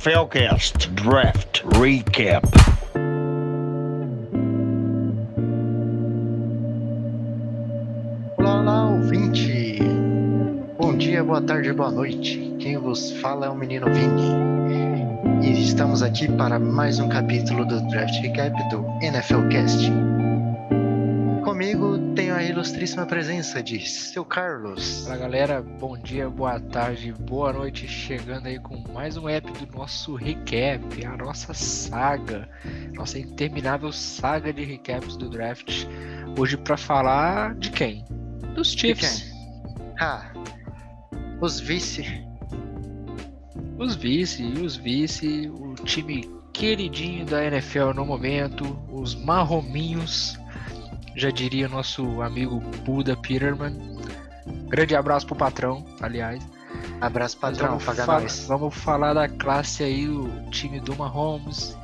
NFL Cast Draft Recap. Olá, olá, ouvinte! Bom dia, boa tarde, boa noite. Quem vos fala é o menino Vini. E estamos aqui para mais um capítulo do Draft Recap do NFL Cast. Comigo tenho a ilustríssima presença de seu Carlos. Fala galera, bom dia, boa tarde, boa noite, chegando aí com mais um app do nosso recap, a nossa saga, nossa interminável saga de recaps do draft. Hoje para falar de quem? Dos Chiefs. Quem? Ah, os vice. Os vice, os vice, o time queridinho da NFL no momento, os marrominhos já diria nosso amigo Buda Peterman. Grande abraço pro patrão, aliás. Abraço patrão, vamos, paga fa nós. vamos falar da classe aí, o time do Mahomes.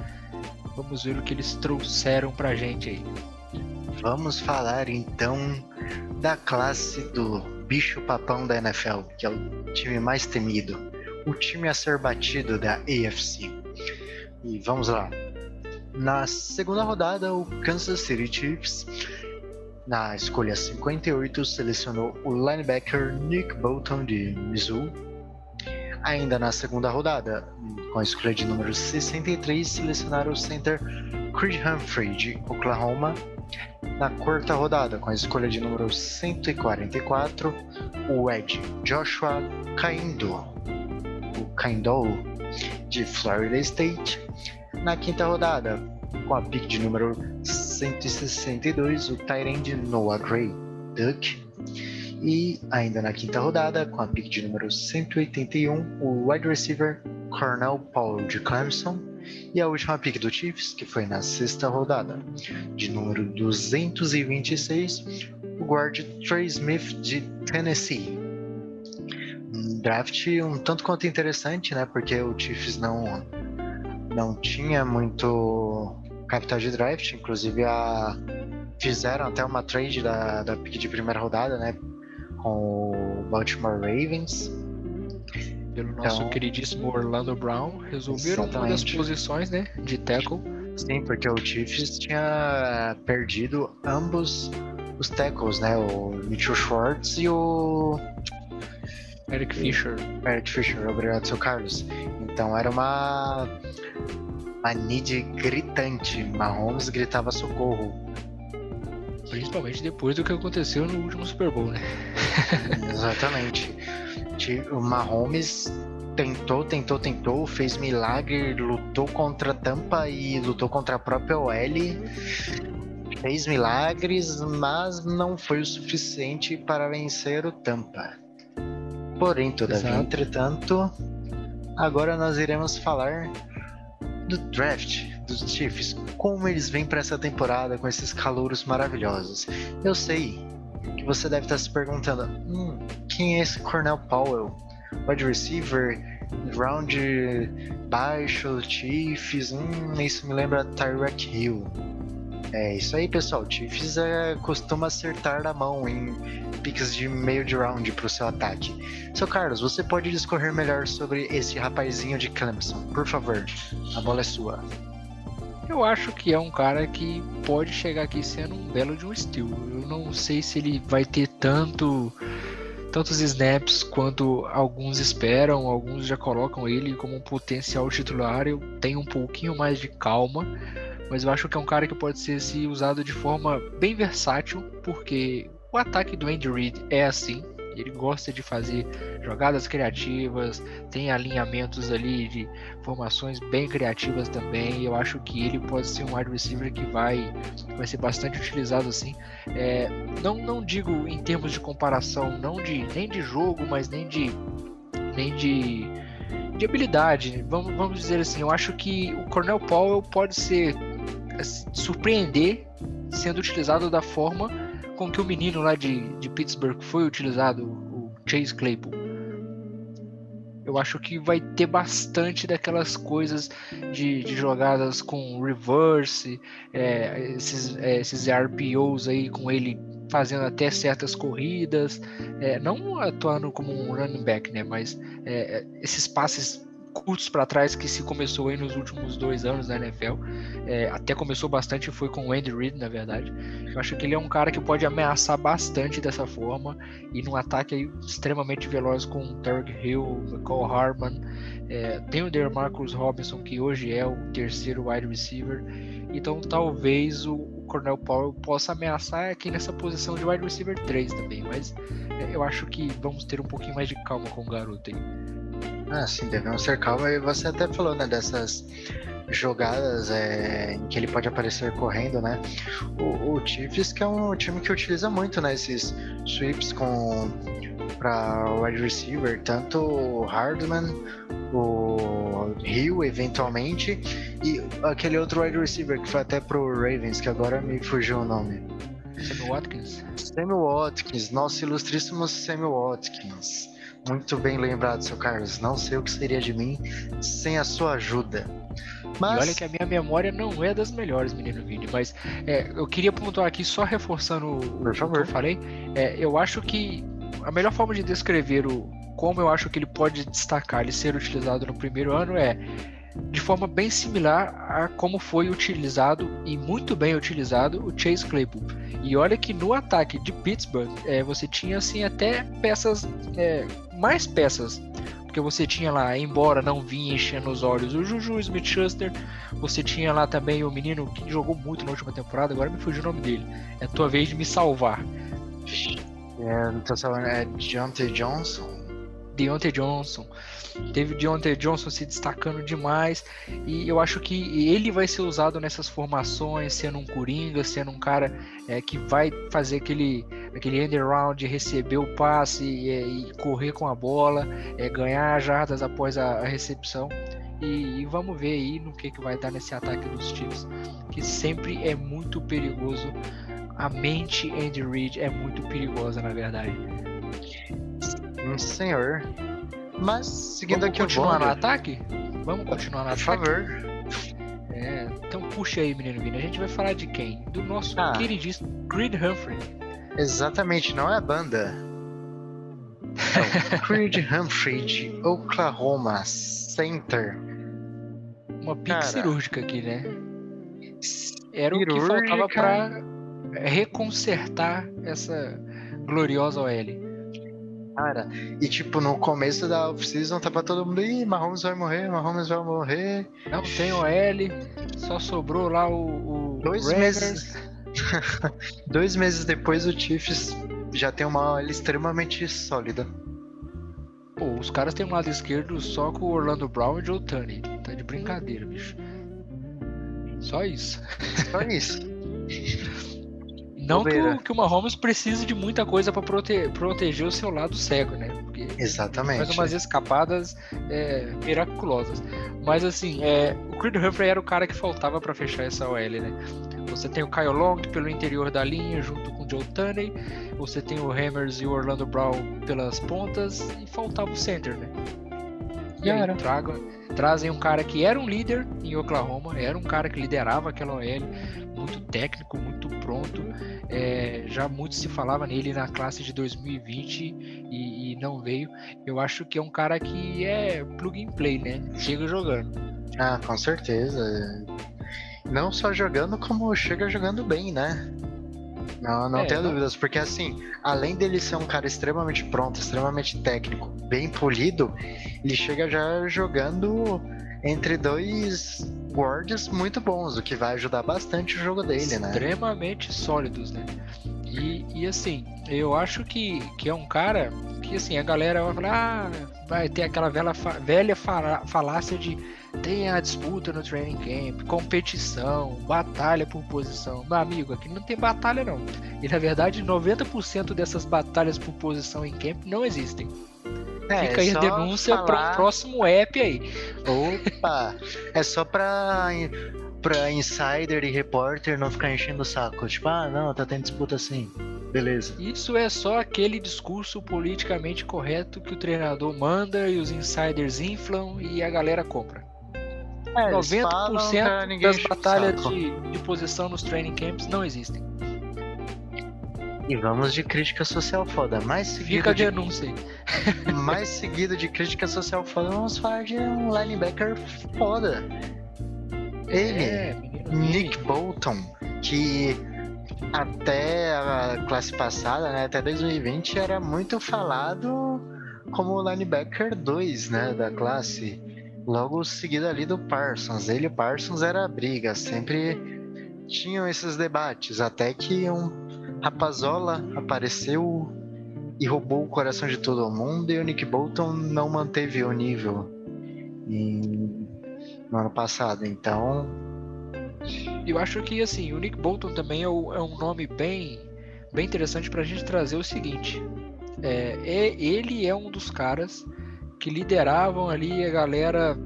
Vamos ver o que eles trouxeram pra gente aí. Vamos falar então da classe do bicho papão da NFL, que é o time mais temido, o time a ser batido da AFC. E vamos lá. Na segunda rodada, o Kansas City Chiefs, na escolha 58, selecionou o linebacker Nick Bolton de Missouri. Ainda na segunda rodada, com a escolha de número 63, selecionaram o center Creed Humphrey de Oklahoma. Na quarta rodada, com a escolha de número 144, o Ed Joshua Kaindo, o Kaindo de Florida State. Na quinta rodada, com a pick de número 162, o Tyrande Noah Gray Duck. E ainda na quinta rodada, com a pick de número 181, o wide receiver Cornell Paul de Clemson. E a última pick do Chiefs, que foi na sexta rodada, de número 226, o guard Trey Smith de Tennessee. Um draft um tanto quanto interessante, né? Porque o Chiefs não, não tinha muito capital de draft, inclusive a, fizeram até uma trade da, da pick de primeira rodada, né? Com o Baltimore Ravens. Pelo nosso Então- queridíssimo Orlando Brown, resolveram uma das Exatamente. posições, né? De tackle. Sim, porque o Chiefs tinha perdido ambos os tackles, né? O Mitchell Schwartz e o Eric Fisher. Eric Fisher. Obrigado, seu Carlos. Então era uma, uma need gritante. Mahomes gritava socorro. Principalmente depois do que aconteceu no último Super Bowl, né? Exatamente. O Mahomes tentou, tentou, tentou, fez milagre, lutou contra a Tampa e lutou contra a própria OL. Fez milagres, mas não foi o suficiente para vencer o Tampa. Porém, todavia, Exato. entretanto, agora nós iremos falar do draft dos Chiefs, como eles vêm para essa temporada com esses calouros maravilhosos. Eu sei que você deve estar se perguntando: hum, quem é esse Cornell Powell? Wide receiver, round baixo, Chiefs, hum, isso me lembra Tyreek Hill. É isso aí, pessoal. Chiefs é, costuma acertar na mão em picks de meio de round para o seu ataque. Seu Carlos, você pode discorrer melhor sobre esse rapazinho de Clemson, por favor. A bola é sua. Eu acho que é um cara que pode chegar aqui sendo um belo de um steal. Eu não sei se ele vai ter tanto tantos snaps quanto alguns esperam, alguns já colocam ele como um potencial titular. Eu tenho um pouquinho mais de calma, mas eu acho que é um cara que pode ser se usado de forma bem versátil, porque o ataque do Andy Reid é assim. Ele gosta de fazer jogadas criativas, tem alinhamentos ali de formações bem criativas também. Eu acho que ele pode ser um wide receiver que vai, vai ser bastante utilizado assim. É, não, não digo em termos de comparação, não de nem de jogo, mas nem de nem de, de habilidade. Vamos, vamos dizer assim, eu acho que o Cornell Powell pode ser assim, surpreender sendo utilizado da forma com que o menino lá de, de Pittsburgh foi utilizado, o Chase Claypool. Eu acho que vai ter bastante daquelas coisas de, de jogadas com reverse, é, esses, é, esses RPOs aí com ele fazendo até certas corridas, é, não atuando como um running back, né? Mas é, esses passes curtos para trás que se começou aí nos últimos dois anos da NFL. É, até começou bastante, foi com o Andy Reid, na verdade. Eu acho que ele é um cara que pode ameaçar bastante dessa forma e num ataque aí extremamente veloz com o Tarek Hill, McCall Harman. É, tem o DeMarcus Robinson, que hoje é o terceiro wide receiver. Então talvez o, Cornell Powell possa ameaçar aqui nessa posição de wide receiver 3 também, mas é, eu acho que vamos ter um pouquinho mais de calma com o garoto aí. Ah, sim, devemos ter calma. E você até falou, né, dessas jogadas é, em que ele pode aparecer correndo, né? O, o Chiefs que é um time que utiliza muito, né, esses sweeps com para wide receiver, tanto o Hardman, o Hill eventualmente e aquele outro wide receiver que foi até pro Ravens, que agora me fugiu o nome. Sammy Watkins. Sammy Watkins, nosso ilustríssimo Sammy Watkins. Muito bem lembrado, seu Carlos. Não sei o que seria de mim sem a sua ajuda. Mas... E olha que a minha memória não é das melhores, menino Vini, mas é, eu queria pontuar aqui, só reforçando o, Por favor. o que eu falei, é, eu acho que a melhor forma de descrever o, como eu acho que ele pode destacar ele ser utilizado no primeiro ano é de forma bem similar a como foi utilizado e muito bem utilizado o Chase Claypool. E olha que no ataque de Pittsburgh é, você tinha assim até peças, é, mais peças, porque você tinha lá, embora não vinha enchendo os olhos, o Juju Smith-Schuster, você tinha lá também o menino que jogou muito na última temporada, agora me fugiu o nome dele. É tua vez de me salvar. É, não tô falando, é Deontay Johnson. Deontay Johnson. Teve Deontay Johnson se destacando demais e eu acho que ele vai ser usado nessas formações, sendo um coringa, sendo um cara é, que vai fazer aquele aquele end around, receber o passe e, é, e correr com a bola, é, ganhar jardas após a, a recepção. E, e, vamos ver aí no que, que vai dar nesse ataque dos Chiefs, que sempre é muito perigoso. A mente Andy Reid é muito perigosa, na verdade. Sim, senhor. Mas, seguindo Vamos aqui continuar no ataque? Vamos continuar no Por ataque? favor. É, então puxa aí, menino Vini. A gente vai falar de quem? Do nosso Ah. queridíssimo Creed Humphrey. Exatamente, não é a banda. É o Creed Humphrey de Oklahoma Center. Uma pique Cara. cirúrgica aqui, né? Era o que faltava pra reconsertar essa gloriosa OL. Cara, e tipo, no começo da off-season tava todo mundo, ih, Mahomes vai morrer, Mahomes vai morrer. Não tem OL, só sobrou lá o, o Dois meses. Dois meses depois o Chiefs já tem uma OL extremamente sólida. Pô, os caras têm um lado esquerdo só com o Orlando Brown e o Joe Tunney. Tá de brincadeira, bicho. Só isso. Só isso. Não que o, que o Mahomes precise de muita coisa pra prote- proteger o seu lado cego, né? Porque Exatamente. faz umas escapadas é, miraculosas. Mas assim, é, o Creed Humphrey era o cara que faltava pra fechar essa OL, né? Você tem o Kyle Long pelo interior da linha, junto com o Joe Tunney. Você tem o Hammers e o Orlando Brown pelas pontas. E faltava o center, né? E aí tragam, trazem um cara que era um líder em Oklahoma, era um cara que liderava aquela OL, muito técnico, muito pronto. É, já muito se falava nele na classe de 2020 e, e não veio. Eu acho que é um cara que é plug and play, né? Chega jogando. Ah, com certeza. Não só jogando, como chega jogando bem, né? Não, não É, tenho não- dúvidas, porque assim, além dele ser um cara extremamente pronto, extremamente técnico, bem polido, ele chega já jogando entre dois guardas muito bons, o que vai ajudar bastante o jogo dele, né? extremamente sólidos, né? E, e assim, eu acho que, que é um cara que assim, a galera vai falar, ah, vai ter aquela velha, velha falácia de tem a disputa no training camp, competição, batalha por posição. Meu amigo, aqui não tem batalha não. E na verdade, 90% dessas batalhas por posição em camp não existem. É, Fica aí a denúncia para o falar- próximo app aí. Opa! é só pra, pra insider e repórter não ficar enchendo o saco. Tipo, ah, não, tá tendo disputa assim. Beleza. Isso é só aquele discurso politicamente correto que o treinador manda e os insiders inflam e a galera compra. É, eles falam pra 90% ninguém das batalhas de, de posição nos training camps não existem. E vamos de crítica social foda. Mais seguido Fica a de, denúncia aí. mais seguido de crítica social foda, vamos falar de um linebacker foda. Ele, É. Nick Bolton, que até a classe passada, né, até 2020, era muito falado como linebacker 2 né, da classe. Logo seguido ali do Parsons. Ele e o Parsons era a briga, sempre tinham esses debates, até que um Rapazola apareceu e roubou o coração de todo mundo e o Nick Bolton não manteve o nível em- no ano passado. Então, Eu acho que assim, o Nick Bolton também é, o- é um nome bem, bem interessante pra gente trazer o seguinte. É, é- ele é um dos caras que lideravam ali a galera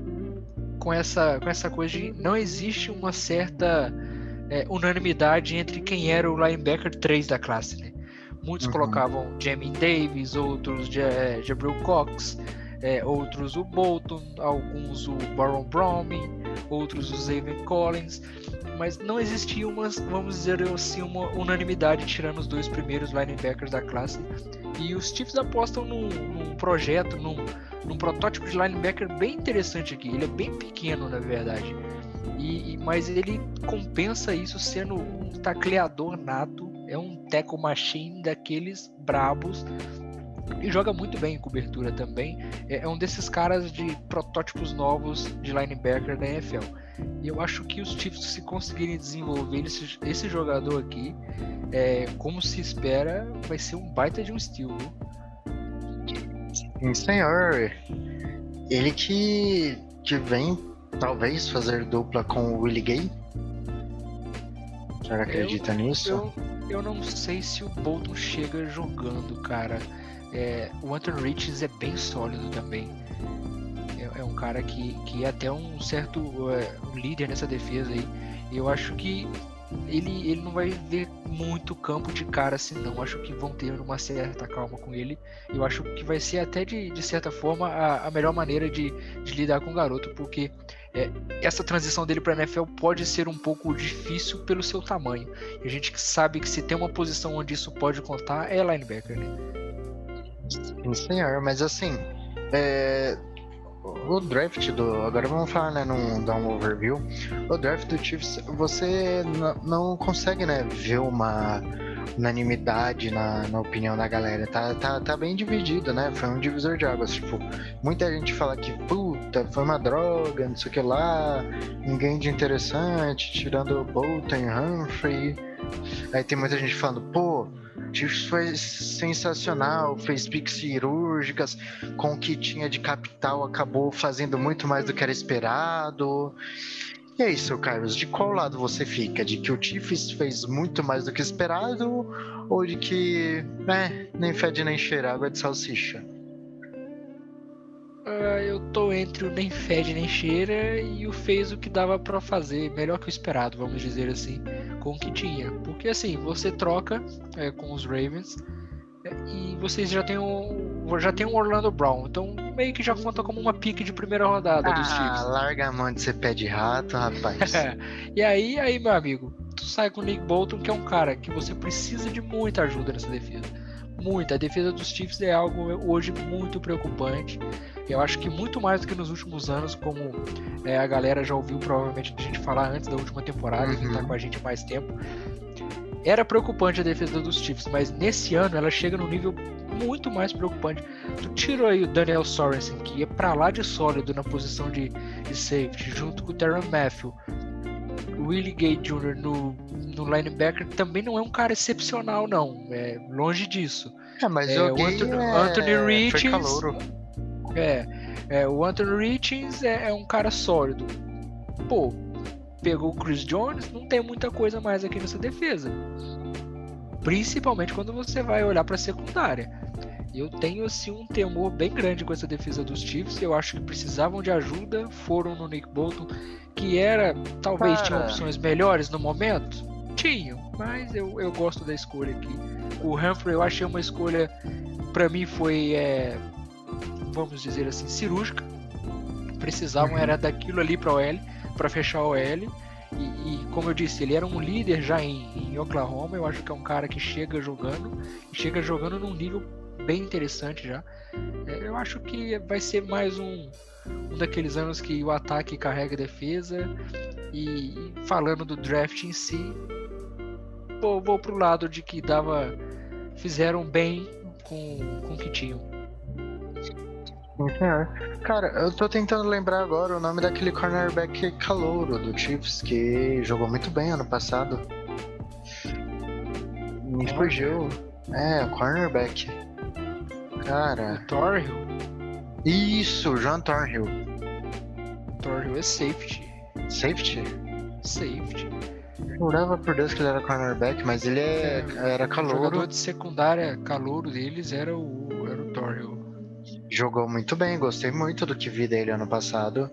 com essa, com essa coisa de não existe uma certa é, unanimidade entre quem era o linebacker 3 da classe. Né? Muitos Uhum. colocavam Jamie Davis, outros Ja- Jabril Cox, é, outros o Bolton, alguns o Baron Browning, outros o Zayvon Collins, mas não existia uma, vamos dizer assim, uma unanimidade tirando os dois primeiros linebackers da classe. E os Chiefs apostam num, num projeto, num, num protótipo de linebacker bem interessante aqui. Ele é bem pequeno, na verdade. E, mas ele compensa isso sendo um tacleador nato, é um tackle machine daqueles brabos e joga muito bem em cobertura também. É, é um desses caras de protótipos novos de linebacker da NFL. E eu acho que os Chiefs, se conseguirem desenvolver esse, esse jogador aqui, é, como se espera, vai ser um baita de um viu? sim, senhor. Ele que vem talvez fazer dupla com o Willie Gay. Já acredita nisso? Eu, eu não sei se o Bolton chega jogando, cara. É, o Anthony Richards é bem sólido também. É, é um cara que, que é até um certo é, líder nessa defesa aí. Eu acho que ele, ele não vai ver muito campo de cara assim, não. Acho que vão ter uma certa calma com ele. Eu acho que vai ser até de, de certa forma a, a melhor maneira de, de lidar com o garoto, porque é, essa transição dele para NFL pode ser um pouco difícil pelo seu tamanho. E a gente sabe que se tem uma posição onde isso pode contar é linebacker, né? Sim, senhor. Mas assim, é, o draft do. Agora vamos falar, né? Num, dar um overview. O draft do Chiefs, você não consegue, né? Ver uma unanimidade na, na opinião da galera. Tá, tá, tá bem dividido, né? Foi um divisor de águas. Tipo, muita gente fala que, puta, foi uma droga, não sei o que lá. Ninguém de interessante, tirando Bolton Humphrey. Aí tem muita gente falando, pô, Chiefs foi sensacional, fez picks cirúrgicas, com o que tinha de capital acabou fazendo muito mais do que era esperado. E é isso, Carlos, de qual lado você fica? De que o Chiefs fez muito mais do que esperado ou de que, né, nem fede nem cheira água de salsicha? Ah, eu tô entre o nem fede nem cheira e o fez o que dava pra fazer, melhor que o esperado, vamos dizer assim, com o que tinha. Porque assim, você troca é, com os Ravens é, e vocês já tem o já tem um Orlando Brown, então meio que já conta como uma pique de primeira rodada dos Ah, Chiefs. larga a mão de ser pé de rato, rapaz. e aí, aí, meu amigo, tu sai com o Nick Bolton, que é um cara que você precisa de muita ajuda nessa defesa. Muita. A defesa dos Chiefs é algo hoje muito preocupante. Eu acho que muito mais do que nos últimos anos, como é, a galera já ouviu provavelmente a gente falar antes da última temporada, que tá Uhum. com a gente mais tempo. Era preocupante a defesa dos Chiefs, mas nesse ano ela chega num nível muito mais preocupante. Tu tirou aí o Daniel Sorensen, que é pra lá de sólido na posição de, de safety, junto com o Terran Matthew. O Willie Gay Jr. No, no linebacker também não é um cara excepcional, não. É longe disso. É, mas É, o Gay Anthony- é... Anthony foi Richards-. É, é, o Anthony Richards é, é um cara sólido. Pô, pegou o Chris Jones, não tem muita coisa mais aqui nessa defesa. Principalmente quando você vai olhar para a secundária. Eu tenho assim um temor bem grande com essa defesa dos Chiefs. Eu acho que precisavam de ajuda, foram no Nick Bolton, que era talvez tinha Cara. opções melhores no momento. Tinham, mas eu, eu gosto da escolha aqui. O Humphrey eu achei uma escolha, para mim foi, é, vamos dizer assim, cirúrgica. Precisavam Uhum. era daquilo ali para OL, para fechar o OL. E, e, como eu disse, ele era um líder já em, em, Oklahoma. Eu acho que é um cara que chega jogando chega jogando num nível bem interessante já. É, eu acho que vai ser mais um, um daqueles anos que o ataque carrega a defesa. E, e falando do draft em si, vou, vou pro lado de que dava. Fizeram bem com, com o que tinham. Cara, eu tô tentando lembrar agora o nome daquele cornerback calouro do Chiefs que jogou muito bem ano passado. Me fugiu. É, cornerback. Cara. Thorhill? Isso, John Thorhill. Thorhill é safety. Safety? Safety. Jurava por Deus que ele era cornerback, mas ele é, é era calouro. O jogador de secundária calouro deles era o. Jogou muito bem, gostei muito do que vi dele ano passado.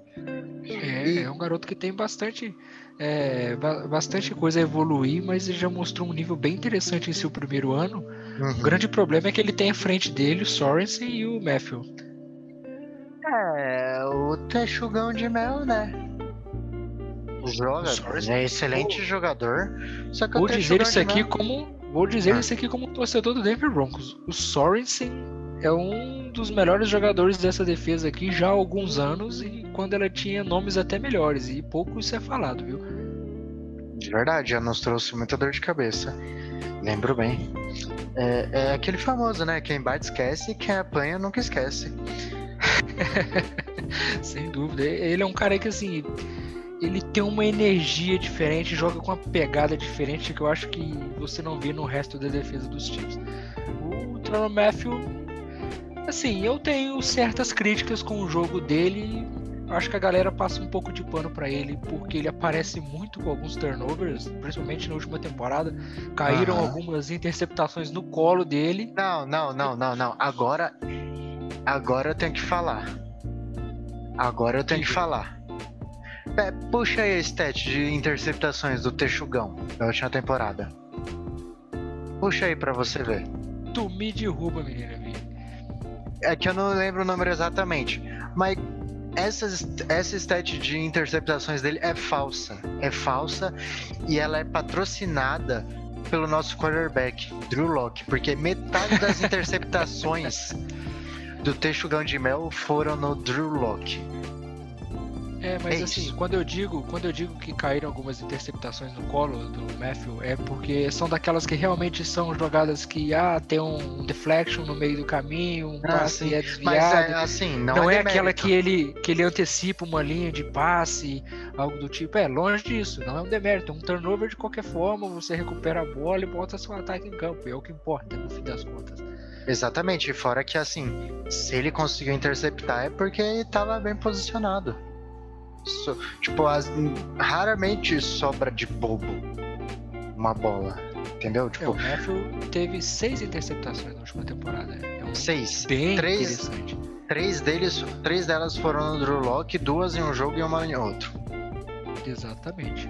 É, e... é um garoto que tem bastante, é, bastante coisa a evoluir, mas ele já mostrou um nível bem interessante em seu primeiro ano. Uhum. O grande problema é que ele tem à frente dele o Sorensen e o Matthew. É, o Texugão de mel, né? Joga, é excelente jogador. Só que vou dizer isso aqui como vou dizer ah. isso aqui como torcedor do Denver Broncos. O Sorensen é um dos melhores jogadores dessa defesa aqui já há alguns anos e quando ela tinha nomes até melhores e pouco isso é falado, viu? De verdade, já nos trouxe muita dor de cabeça. Lembro bem. É, é aquele famoso, né? Quem bate esquece, quem apanha nunca esquece. Sem dúvida. Ele é um cara que assim ele tem uma energia diferente, joga com uma pegada diferente que eu acho que você não vê no resto da defesa dos times. O Tyrann Matthew Assim, eu tenho certas críticas com o jogo dele. Acho que a galera passa um pouco de pano para ele porque ele aparece muito com alguns turnovers, principalmente na última temporada. Caíram uhum. algumas interceptações no colo dele. Não, não, não, não, não. Agora, agora eu tenho que falar. Agora eu tenho que falar. É, puxa aí a stat de interceptações do Texugão da última temporada. Puxa aí para você ver. Tu me derruba, menina. É que eu não lembro o número exatamente. Mas essa, essa stat de interceptações dele é falsa. É falsa e ela é patrocinada pelo nosso quarterback, Drew Locke, porque metade das interceptações do Texugão de Mel foram no Drew Locke. É, mas é assim, quando eu digo, quando eu digo que caíram algumas interceptações no colo do Matthew, é porque são daquelas que realmente são jogadas que ah, tem um deflection no meio do caminho, um ah, passe sim. é desviado. Mas é, assim, não, não é, é aquela que ele que ele antecipa uma linha de passe, algo do tipo. É longe disso, não é um demérito, é um turnover de qualquer forma, você recupera a bola e bota seu ataque em campo, é o que importa no fim das contas. Exatamente, fora que assim, se ele conseguiu interceptar é porque ele estava bem posicionado. Tipo, as, raramente sobra de bobo uma bola. Entendeu? Tipo, é, o Matthew teve seis interceptações na última temporada. É um seis. Bem três, interessante. Três, deles, três delas foram no Drew Lock, duas em um jogo e uma em outro. Exatamente.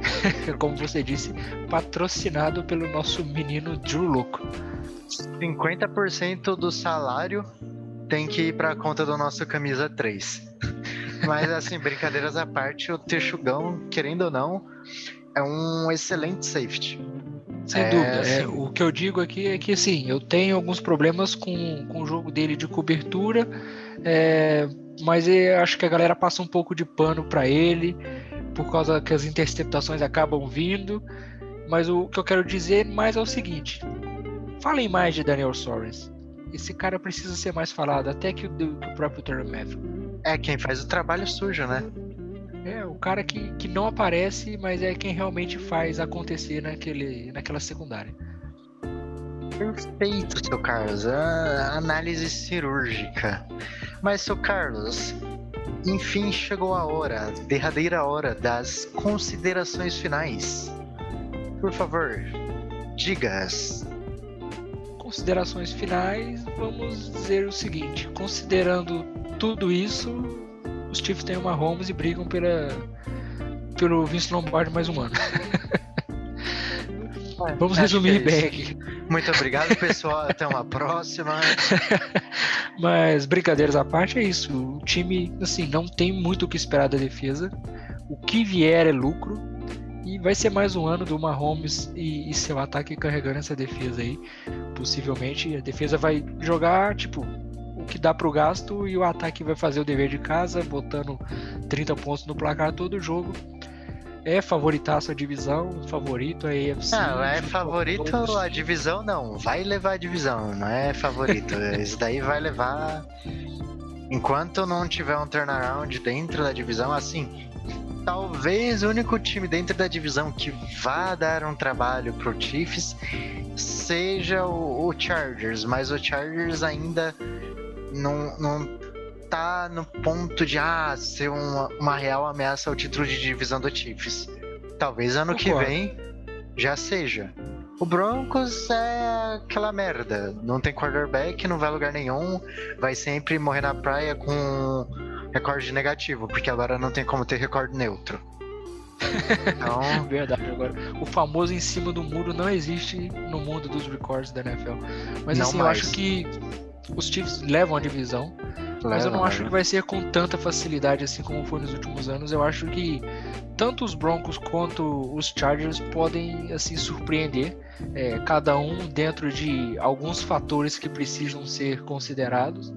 Como você disse, patrocinado pelo nosso menino Drew Loco. 50% do salário tem que ir para a conta do nosso camisa 3. Mas assim, brincadeiras à parte, o Texugão, querendo ou não, é um excelente safety. Sem é, dúvida. Assim... É, o que eu digo aqui é que assim, eu tenho alguns problemas com, com o jogo dele de cobertura, é, mas eu acho que a galera passa um pouco de pano para ele, por causa que as interceptações acabam vindo. Mas o que eu quero dizer mais é o seguinte: falem mais de Daniel Soares. Esse cara precisa ser mais falado, até que o, que o próprio Terry Matthew. É quem faz o trabalho sujo, né? É, o cara que, que não aparece, mas é quem realmente faz acontecer naquele, naquela secundária. Perfeito, seu Carlos. A análise cirúrgica. Mas, seu Carlos, enfim chegou a hora, derradeira hora das considerações finais. Por favor, diga-as. Considerações finais, vamos dizer o seguinte: considerando tudo isso, os Chiefs têm uma Holmes e brigam pela, pelo Vince Lombardi mais um ano. Vamos resumir é bem aqui. Muito obrigado, pessoal. Até uma próxima. Mas brincadeiras à parte é isso. O time, assim, não tem muito o que esperar da defesa. O que vier é lucro. E vai ser mais um ano do Mahomes e, e seu ataque carregando essa defesa aí. Possivelmente a defesa vai jogar, tipo, que dá pro gasto e o ataque vai fazer o dever de casa, botando 30 pontos no placar todo jogo. É favoritaço a divisão, favorito a AFC. Não, é favorito a divisão não. Vai levar a divisão, não é favorito. Isso daí vai levar. Enquanto não tiver um turnaround dentro da divisão, assim, talvez o único time dentro da divisão que vá dar um trabalho pro Chiefs seja o, o Chargers, mas o Chargers ainda não, não tá no ponto de ah, ser uma, uma real ameaça ao título de divisão do Chiefs. Talvez ano Concordo. que vem já seja. O Broncos é aquela merda. Não tem quarterback, não vai a lugar nenhum. Vai sempre morrer na praia com recorde negativo, porque agora não tem como ter recorde neutro. Então... Verdade, agora. O famoso em cima do muro não existe no mundo dos recordes da NFL. Mas não assim, mais. eu acho que os Chiefs levam a divisão. Mas eu não acho que vai ser com tanta facilidade assim como foi nos últimos anos. Eu acho que tanto os Broncos quanto os Chargers podem assim surpreender, é, cada um dentro de alguns fatores que precisam ser considerados.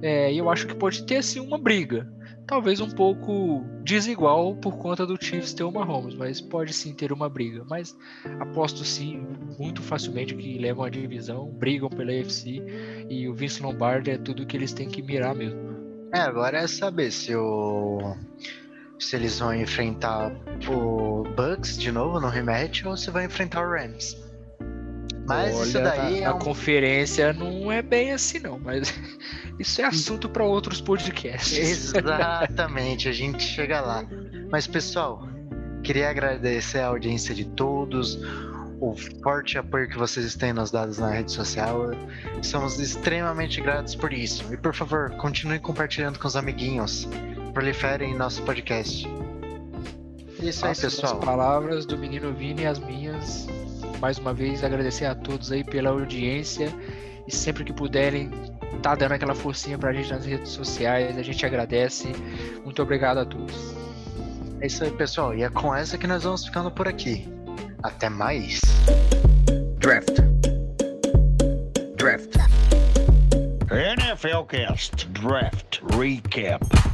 É, e eu acho que pode ter assim uma briga talvez um pouco desigual por conta do Chiefs ter o Mahomes, mas pode sim ter uma briga. Mas aposto sim muito facilmente que levam a divisão, brigam pela AFC e o Vince Lombardi é tudo que eles têm que mirar mesmo. É, agora é saber se o se eles vão enfrentar o Bucks de novo no rematch ou se vão enfrentar o Rams. Mas Olha, isso daí a, é um... conferência não é bem assim não, mas isso é assunto para outros podcasts. Exatamente, a gente chega lá. Mas pessoal, queria agradecer a audiência de todos, o forte apoio que vocês têm nos dados na rede social. Somos extremamente gratos por isso. E por favor, continue compartilhando com os amiguinhos. Proliferem nosso podcast. Isso aí, pessoal. As palavras do menino Vini e as minhas mais uma vez agradecer a todos aí pela audiência e sempre que puderem tá dando aquela forcinha pra gente nas redes sociais, a gente agradece. Muito obrigado a todos. É isso aí, pessoal. E é com essa que nós vamos ficando por aqui. Até mais. Draft. Draft. NFL Cast Draft Recap.